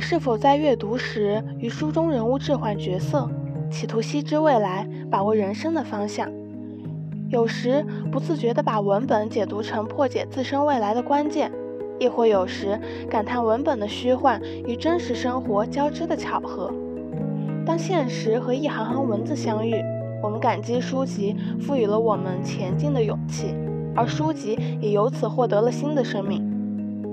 是否在阅读时与书中人物置换角色，企图悉知未来，把握人生的方向？有时不自觉地把文本解读成破解自身未来的关键，亦或有时感叹文本的虚幻与真实生活交织的巧合。当现实和一行行文字相遇，我们感激书籍赋予了我们前进的勇气，而书籍也由此获得了新的生命。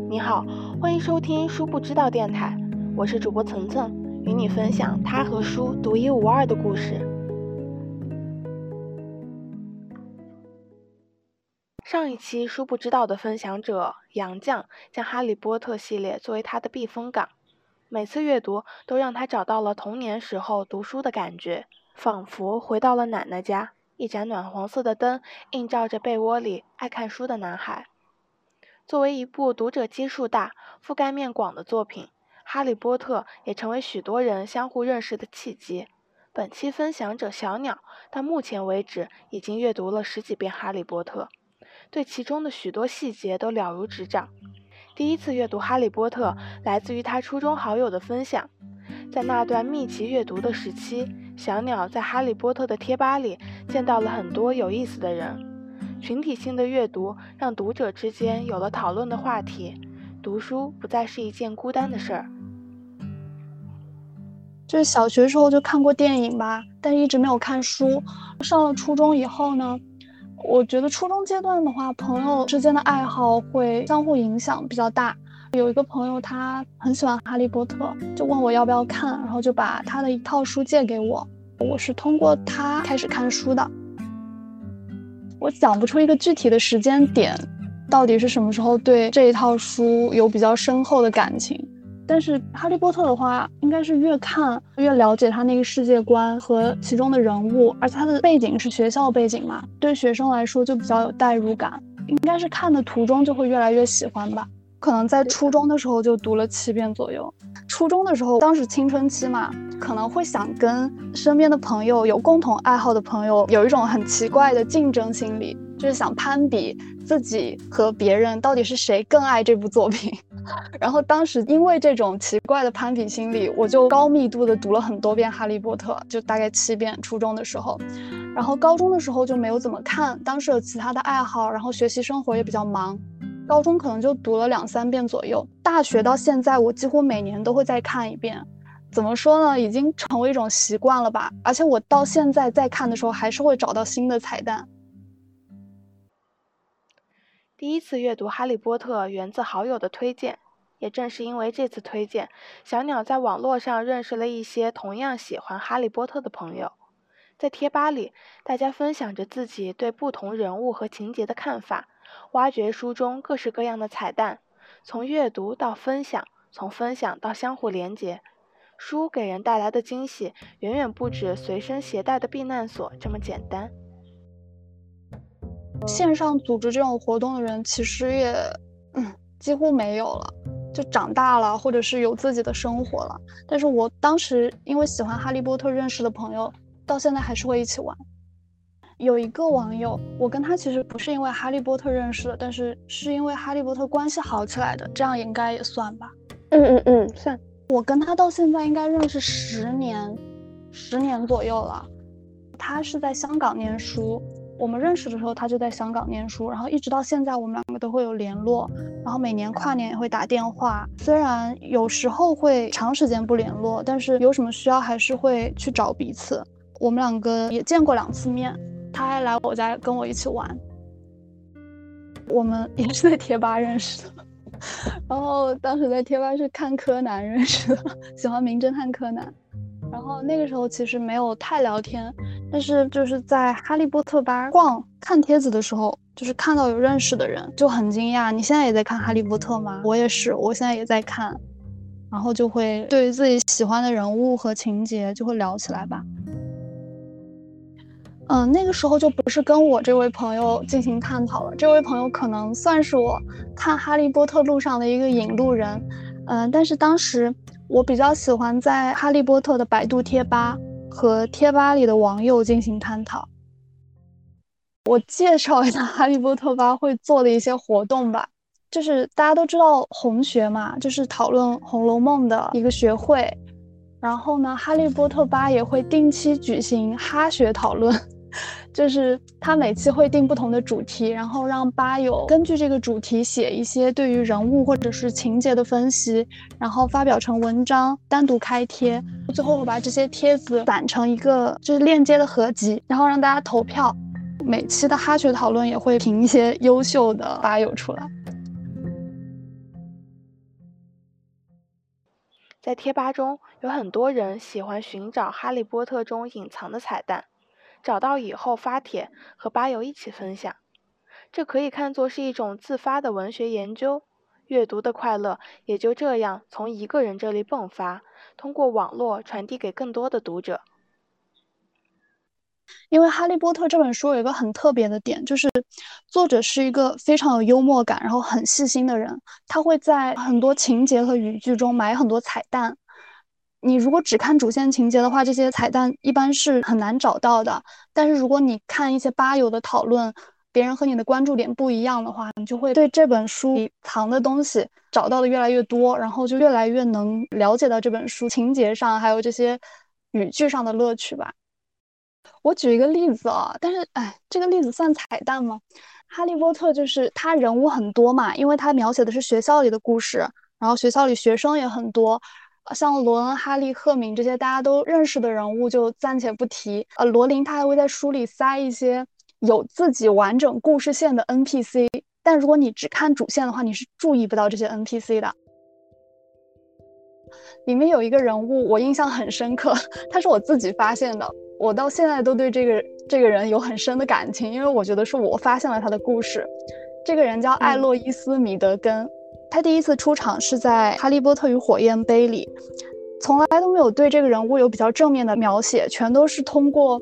你好，欢迎收听书不知道电台。我是主播层层，与你分享他和书独一无二的故事。上一期书不知道的分享者杨绛将《哈利波特》系列作为他的避风港，每次阅读都让他找到了童年时候读书的感觉，仿佛回到了奶奶家，一盏暖黄色的灯映照着被窝里爱看书的男孩。作为一部读者基数大、覆盖面广的作品。《哈利波特》也成为许多人相互认识的契机。本期分享者小鸟到目前为止已经阅读了十几遍《哈利波特》，对其中的许多细节都了如指掌。第一次阅读《哈利波特》来自于他初中好友的分享。在那段密集阅读的时期，小鸟在《哈利波特》的贴吧里见到了很多有意思的人。群体性的阅读让读者之间有了讨论的话题，读书不再是一件孤单的事儿。就是小学时候就看过电影吧，但是一直没有看书。上了初中以后呢，我觉得初中阶段的话，朋友之间的爱好会相互影响比较大。有一个朋友他很喜欢《哈利波特》，就问我要不要看，然后就把他的一套书借给我。我是通过他开始看书的。我讲不出一个具体的时间点，到底是什么时候对这一套书有比较深厚的感情。但是《哈利波特》的话，应该是越看越了解他那个世界观和其中的人物，而且他的背景是学校背景嘛，对学生来说就比较有代入感。应该是看的途中就会越来越喜欢吧。可能在初中的时候就读了七遍左右。初中的时候，当时青春期嘛，可能会想跟身边的朋友有共同爱好的朋友有一种很奇怪的竞争心理，就是想攀比自己和别人到底是谁更爱这部作品。然后当时因为这种奇怪的攀比心理，我就高密度的读了很多遍《哈利波特》，就大概七遍。初中的时候，然后高中的时候就没有怎么看，当时有其他的爱好，然后学习生活也比较忙，高中可能就读了两三遍左右。大学到现在，我几乎每年都会再看一遍。怎么说呢？已经成为一种习惯了吧。而且我到现在再看的时候，还是会找到新的彩蛋。第一次阅读《哈利波特》源自好友的推荐，也正是因为这次推荐，小鸟在网络上认识了一些同样喜欢《哈利波特》的朋友。在贴吧里，大家分享着自己对不同人物和情节的看法，挖掘书中各式各样的彩蛋。从阅读到分享，从分享到相互连结，书给人带来的惊喜远远不止随身携带的避难所这么简单。线上组织这种活动的人其实也，嗯，几乎没有了，就长大了，或者是有自己的生活了。但是我当时因为喜欢哈利波特认识的朋友，到现在还是会一起玩。有一个网友，我跟他其实不是因为哈利波特认识的，但是是因为哈利波特关系好起来的，这样应该也算吧。嗯嗯嗯，算。我跟他到现在应该认识十年，十年左右了。他是在香港念书。我们认识的时候，他就在香港念书，然后一直到现在，我们两个都会有联络，然后每年跨年也会打电话。虽然有时候会长时间不联络，但是有什么需要还是会去找彼此。我们两个也见过两次面，他还来我家跟我一起玩。我们也是在贴吧认识的，然后当时在贴吧是看柯南认识的，喜欢名侦探柯南。然后那个时候其实没有太聊天，但是就是在哈利波特吧逛看帖子的时候，就是看到有认识的人，就很惊讶。你现在也在看哈利波特吗？我也是，我现在也在看，然后就会对于自己喜欢的人物和情节就会聊起来吧。嗯，那个时候就不是跟我这位朋友进行探讨了，这位朋友可能算是我看哈利波特路上的一个引路人。嗯，但是当时。我比较喜欢在《哈利波特》的百度贴吧和贴吧里的网友进行探讨。我介绍一下《哈利波特》吧会做的一些活动吧。就是大家都知道红学嘛，就是讨论《红楼梦》的一个学会。然后呢，哈利波特吧也会定期举行哈学讨论，就是他每期会定不同的主题，然后让吧友根据这个主题写一些对于人物或者是情节的分析，然后发表成文章，单独开贴，最后我把这些帖子攒成一个就是链接的合集，然后让大家投票。每期的哈学讨论也会评一些优秀的吧友出来。在贴吧中，有很多人喜欢寻找《哈利波特》中隐藏的彩蛋，找到以后发帖和吧友一起分享。这可以看作是一种自发的文学研究，阅读的快乐也就这样从一个人这里迸发，通过网络传递给更多的读者。因为《哈利波特》这本书有一个很特别的点，就是作者是一个非常有幽默感，然后很细心的人。他会在很多情节和语句中埋很多彩蛋。你如果只看主线情节的话，这些彩蛋一般是很难找到的。但是如果你看一些吧友的讨论，别人和你的关注点不一样的话，你就会对这本书里藏的东西找到的越来越多，然后就越来越能了解到这本书情节上还有这些语句上的乐趣吧。我举一个例子啊，但是哎，这个例子算彩蛋吗？哈利波特就是他人物很多嘛，因为他描写的是学校里的故事，然后学校里学生也很多，像罗恩、哈利、赫敏这些大家都认识的人物就暂且不提。呃，罗琳他还会在书里塞一些有自己完整故事线的 NPC，但如果你只看主线的话，你是注意不到这些 NPC 的。里面有一个人物我印象很深刻，他是我自己发现的。我到现在都对这个这个人有很深的感情，因为我觉得是我发现了他的故事。这个人叫艾洛伊斯·米德根，他第一次出场是在《哈利波特与火焰杯》里，从来都没有对这个人物有比较正面的描写，全都是通过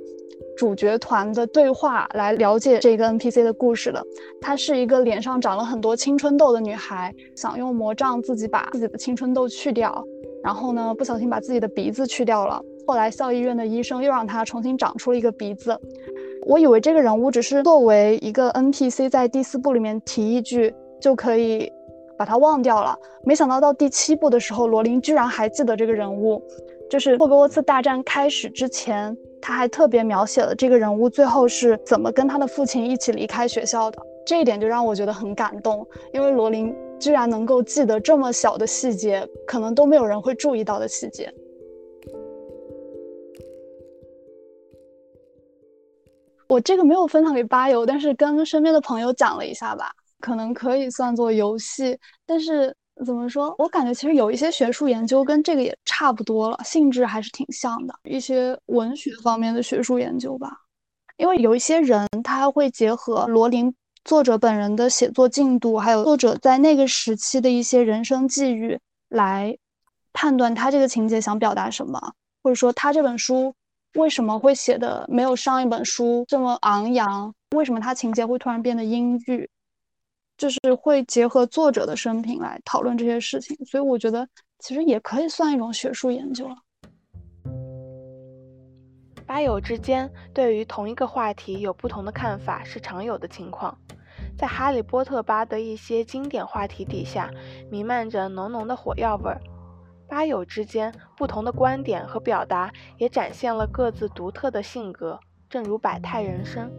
主角团的对话来了解这个 NPC 的故事的。她是一个脸上长了很多青春痘的女孩，想用魔杖自己把自己的青春痘去掉，然后呢，不小心把自己的鼻子去掉了。后来校医院的医生又让他重新长出了一个鼻子。我以为这个人物只是作为一个 NPC，在第四部里面提一句就可以把他忘掉了。没想到到第七部的时候，罗琳居然还记得这个人物。就是霍格沃茨大战开始之前，他还特别描写了这个人物最后是怎么跟他的父亲一起离开学校的。这一点就让我觉得很感动，因为罗琳居然能够记得这么小的细节，可能都没有人会注意到的细节。我这个没有分享给吧友，但是跟身边的朋友讲了一下吧，可能可以算作游戏。但是怎么说，我感觉其实有一些学术研究跟这个也差不多了，性质还是挺像的，一些文学方面的学术研究吧。因为有一些人他会结合罗琳作者本人的写作进度，还有作者在那个时期的一些人生际遇，来判断他这个情节想表达什么，或者说他这本书。为什么会写的没有上一本书这么昂扬？为什么他情节会突然变得阴郁？就是会结合作者的生平来讨论这些事情，所以我觉得其实也可以算一种学术研究了。吧友之间对于同一个话题有不同的看法是常有的情况，在哈利波特吧的一些经典话题底下，弥漫着浓浓的火药味儿。吧友之间不同的观点和表达，也展现了各自独特的性格，正如百态人生。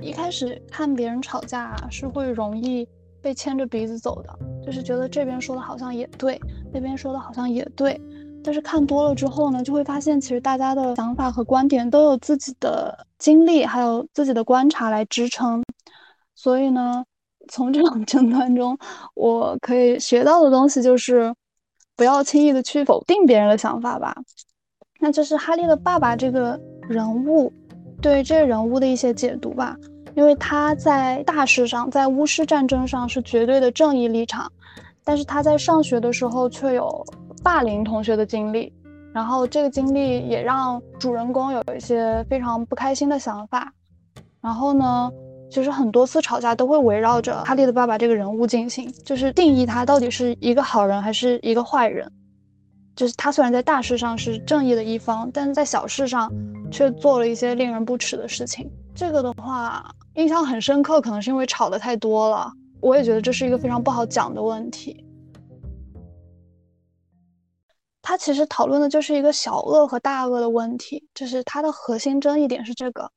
一开始看别人吵架是会容易被牵着鼻子走的，就是觉得这边说的好像也对，那边说的好像也对。但是看多了之后呢，就会发现其实大家的想法和观点都有自己的经历，还有自己的观察来支撑，所以呢。从这种争端中，我可以学到的东西就是，不要轻易的去否定别人的想法吧。那就是哈利的爸爸这个人物，对这个人物的一些解读吧。因为他在大事上，在巫师战争上是绝对的正义立场，但是他在上学的时候却有霸凌同学的经历，然后这个经历也让主人公有一些非常不开心的想法。然后呢？其实很多次吵架都会围绕着哈利的爸爸这个人物进行，就是定义他到底是一个好人还是一个坏人。就是他虽然在大事上是正义的一方，但是在小事上却做了一些令人不齿的事情。这个的话印象很深刻，可能是因为吵的太多了。我也觉得这是一个非常不好讲的问题。它其实讨论的就是一个小恶和大恶的问题，就是它的核心争议点是这个。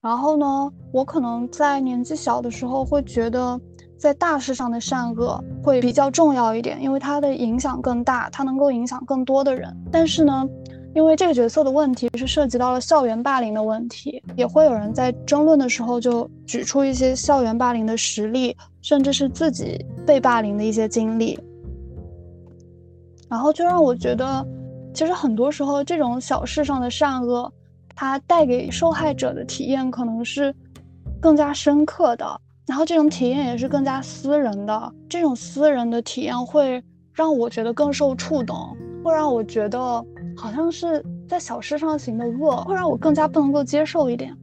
然后呢，我可能在年纪小的时候会觉得，在大事上的善恶会比较重要一点，因为它的影响更大，它能够影响更多的人。但是呢，因为这个角色的问题是涉及到了校园霸凌的问题，也会有人在争论的时候就举出一些校园霸凌的实例，甚至是自己被霸凌的一些经历，然后就让我觉得，其实很多时候这种小事上的善恶。它带给受害者的体验可能是更加深刻的，然后这种体验也是更加私人的。这种私人的体验会让我觉得更受触动，会让我觉得好像是在小事上行的恶，会让我更加不能够接受一点。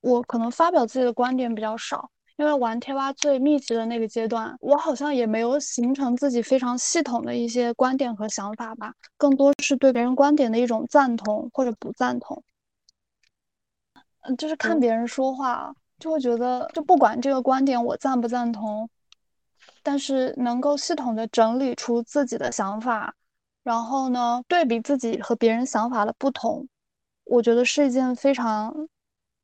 我可能发表自己的观点比较少。因为玩贴吧最密集的那个阶段，我好像也没有形成自己非常系统的一些观点和想法吧，更多是对别人观点的一种赞同或者不赞同。嗯，就是看别人说话，就会觉得，就不管这个观点我赞不赞同，但是能够系统的整理出自己的想法，然后呢，对比自己和别人想法的不同，我觉得是一件非常。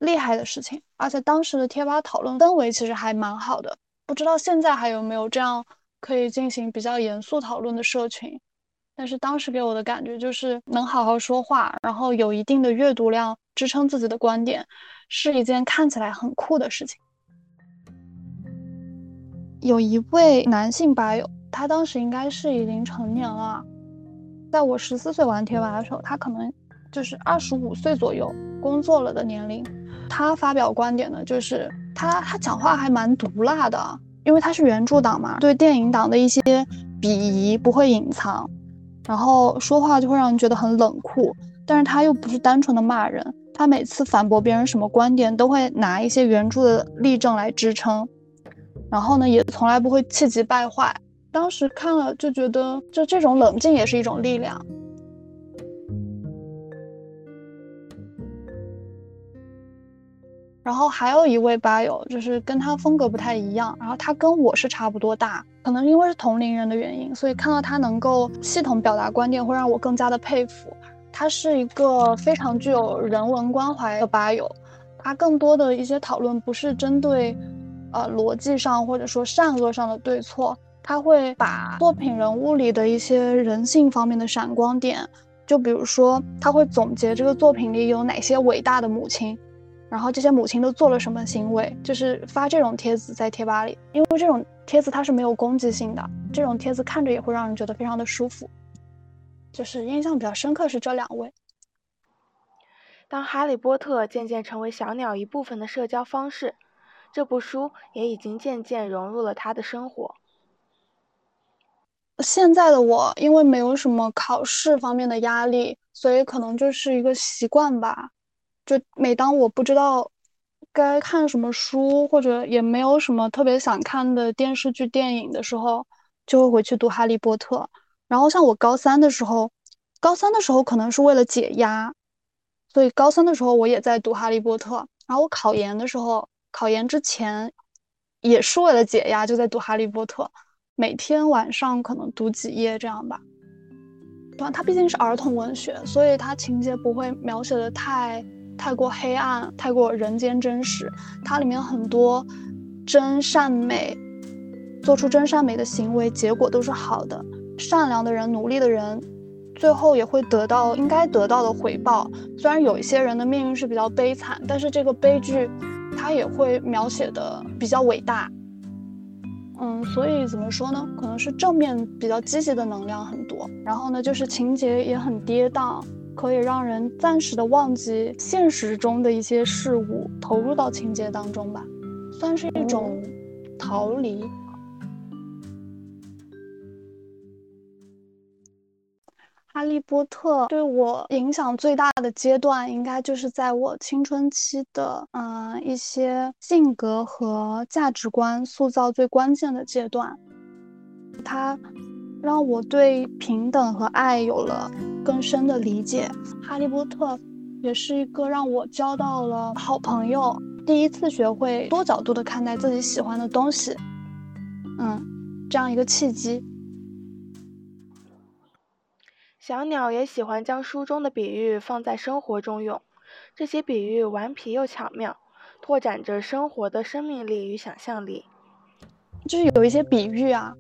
厉害的事情，而且当时的贴吧讨论氛围其实还蛮好的，不知道现在还有没有这样可以进行比较严肃讨论的社群。但是当时给我的感觉就是能好好说话，然后有一定的阅读量支撑自己的观点，是一件看起来很酷的事情。有一位男性吧友，他当时应该是已经成年了，在我十四岁玩贴吧的时候，他可能就是二十五岁左右工作了的年龄。他发表观点呢，就是他他讲话还蛮毒辣的，因为他是原著党嘛，对电影党的一些鄙夷不会隐藏，然后说话就会让人觉得很冷酷。但是他又不是单纯的骂人，他每次反驳别人什么观点，都会拿一些原著的例证来支撑，然后呢，也从来不会气急败坏。当时看了就觉得，就这种冷静也是一种力量。然后还有一位吧友，就是跟他风格不太一样。然后他跟我是差不多大，可能因为是同龄人的原因，所以看到他能够系统表达观点，会让我更加的佩服。他是一个非常具有人文关怀的吧友，他更多的一些讨论不是针对，呃逻辑上或者说善恶上的对错，他会把作品人物里的一些人性方面的闪光点，就比如说他会总结这个作品里有哪些伟大的母亲。然后这些母亲都做了什么行为？就是发这种帖子在贴吧里，因为这种帖子它是没有攻击性的，这种帖子看着也会让人觉得非常的舒服。就是印象比较深刻是这两位。当哈利波特渐渐成为小鸟一部分的社交方式，这部书也已经渐渐融入了他的生活。现在的我因为没有什么考试方面的压力，所以可能就是一个习惯吧。就每当我不知道该看什么书，或者也没有什么特别想看的电视剧、电影的时候，就会回去读《哈利波特》。然后像我高三的时候，高三的时候可能是为了解压，所以高三的时候我也在读《哈利波特》。然后我考研的时候，考研之前也是为了解压，就在读《哈利波特》，每天晚上可能读几页这样吧。对，它毕竟是儿童文学，所以它情节不会描写的太。太过黑暗，太过人间真实。它里面很多真善美，做出真善美的行为，结果都是好的。善良的人，努力的人，最后也会得到应该得到的回报。虽然有一些人的命运是比较悲惨，但是这个悲剧，它也会描写的比较伟大。嗯，所以怎么说呢？可能是正面比较积极的能量很多。然后呢，就是情节也很跌宕。可以让人暂时的忘记现实中的一些事物，投入到情节当中吧，算是一种逃离。哈利波特对我影响最大的阶段，应该就是在我青春期的，嗯，一些性格和价值观塑造最关键的阶段，它。让我对平等和爱有了更深的理解。哈利波特也是一个让我交到了好朋友，第一次学会多角度的看待自己喜欢的东西，嗯，这样一个契机。小鸟也喜欢将书中的比喻放在生活中用，这些比喻顽皮又巧妙，拓展着生活的生命力与想象力。就是有一些比喻啊，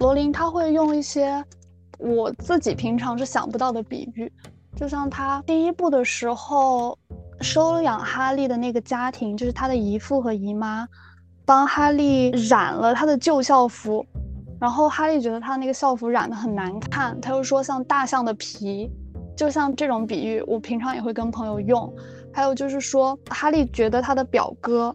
罗琳他会用一些我自己平常是想不到的比喻。就像他第一部的时候，收养哈利的那个家庭，就是他的姨父和姨妈，帮哈利染了他的旧校服，然后哈利觉得他那个校服染的很难看，他又说像大象的皮，就像这种比喻，我平常也会跟朋友用。还有就是说，哈利觉得他的表哥，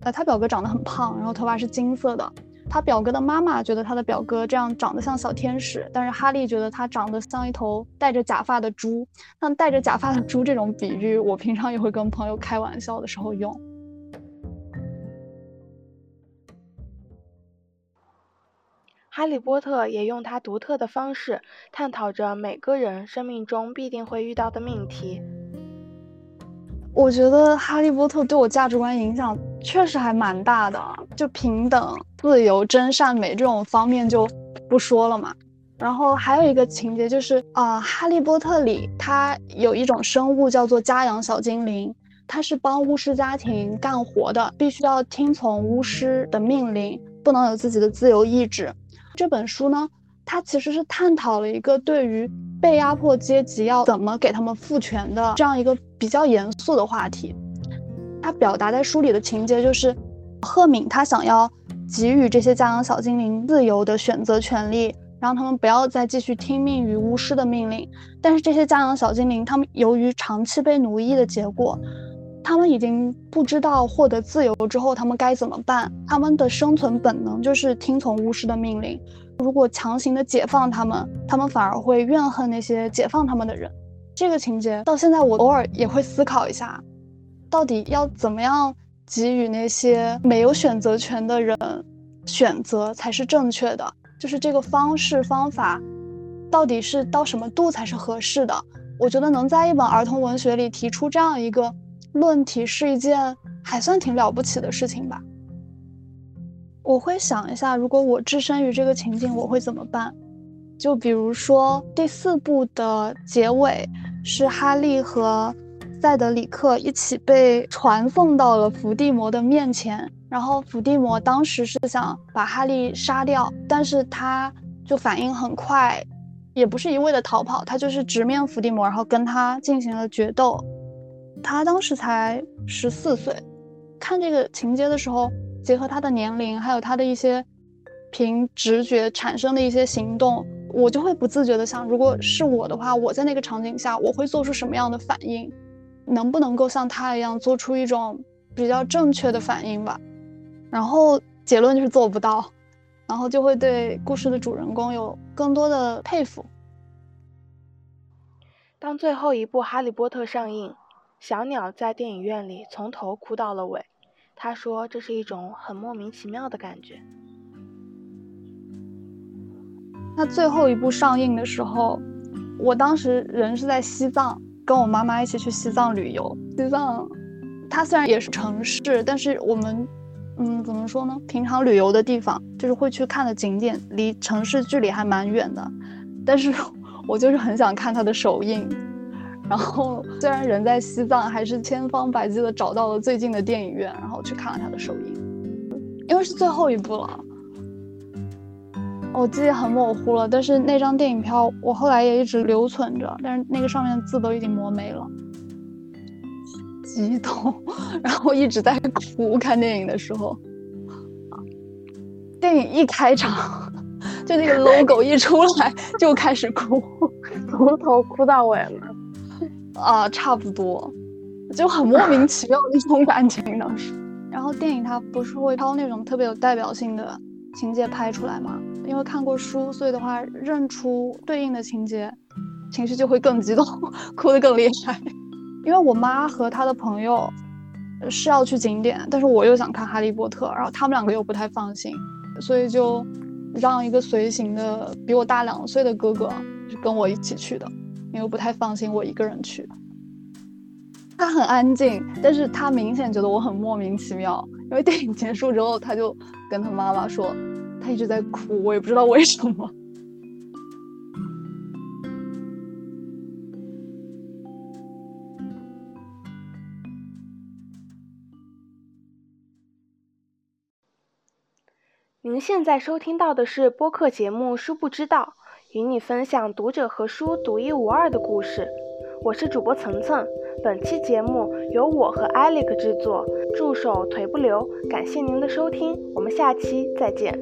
呃，他表哥长得很胖，然后头发是金色的。他表哥的妈妈觉得他的表哥这样长得像小天使，但是哈利觉得他长得像一头戴着假发的猪。像戴着假发的猪这种比喻，我平常也会跟朋友开玩笑的时候用。哈利波特也用他独特的方式探讨着每个人生命中必定会遇到的命题。我觉得哈利波特对我价值观影响确实还蛮大的，就平等、自由、真善美这种方面就不说了嘛。然后还有一个情节就是啊，哈利波特里他有一种生物叫做家养小精灵，它是帮巫师家庭干活的，必须要听从巫师的命令，不能有自己的自由意志。这本书呢，它其实是探讨了一个对于。被压迫阶级要怎么给他们赋权的这样一个比较严肃的话题，他表达在书里的情节就是，赫敏他想要给予这些家养小精灵自由的选择权利，让他们不要再继续听命于巫师的命令。但是这些家养小精灵，他们由于长期被奴役的结果，他们已经不知道获得自由之后他们该怎么办，他们的生存本能就是听从巫师的命令。如果强行的解放他们，他们反而会怨恨那些解放他们的人。这个情节到现在，我偶尔也会思考一下，到底要怎么样给予那些没有选择权的人选择才是正确的？就是这个方式方法，到底是到什么度才是合适的？我觉得能在一本儿童文学里提出这样一个论题，是一件还算挺了不起的事情吧。我会想一下，如果我置身于这个情境，我会怎么办？就比如说第四部的结尾，是哈利和塞德里克一起被传送到了伏地魔的面前，然后伏地魔当时是想把哈利杀掉，但是他就反应很快，也不是一味的逃跑，他就是直面伏地魔，然后跟他进行了决斗。他当时才十四岁，看这个情节的时候。结合他的年龄，还有他的一些凭直觉产生的一些行动，我就会不自觉的想，如果是我的话，我在那个场景下，我会做出什么样的反应？能不能够像他一样做出一种比较正确的反应吧？然后结论就是做不到，然后就会对故事的主人公有更多的佩服。当最后一部《哈利波特》上映，小鸟在电影院里从头哭到了尾。他说：“这是一种很莫名其妙的感觉。”那最后一部上映的时候，我当时人是在西藏，跟我妈妈一起去西藏旅游。西藏，它虽然也是城市，但是我们，嗯，怎么说呢？平常旅游的地方，就是会去看的景点，离城市距离还蛮远的。但是 我就是很想看它的首映。然后虽然人在西藏，还是千方百计的找到了最近的电影院，然后去看了他的首映。因为是最后一部了，我记忆很模糊了，但是那张电影票我后来也一直留存着，但是那个上面的字都已经磨没了。激动，然后一直在哭。看电影的时候，电影一开场，就那个 logo 一出来 就开始哭，从头哭到尾了。啊，差不多，就很莫名 其妙的一种感情当时。然后电影它不是会挑那种特别有代表性的情节拍出来吗？因为看过书，所以的话认出对应的情节，情绪就会更激动，哭得更厉害。因为我妈和她的朋友是要去景点，但是我又想看《哈利波特》，然后他们两个又不太放心，所以就让一个随行的比我大两岁的哥哥是跟我一起去的。因为不太放心我一个人去。他很安静，但是他明显觉得我很莫名其妙。因为电影结束之后，他就跟他妈妈说，他一直在哭，我也不知道为什么。您现在收听到的是播客节目《殊不知道》，与你分享读者和书独一无二的故事。我是主播层层，本期节目由我和艾利克制作，助手腿不留。感谢您的收听，我们下期再见。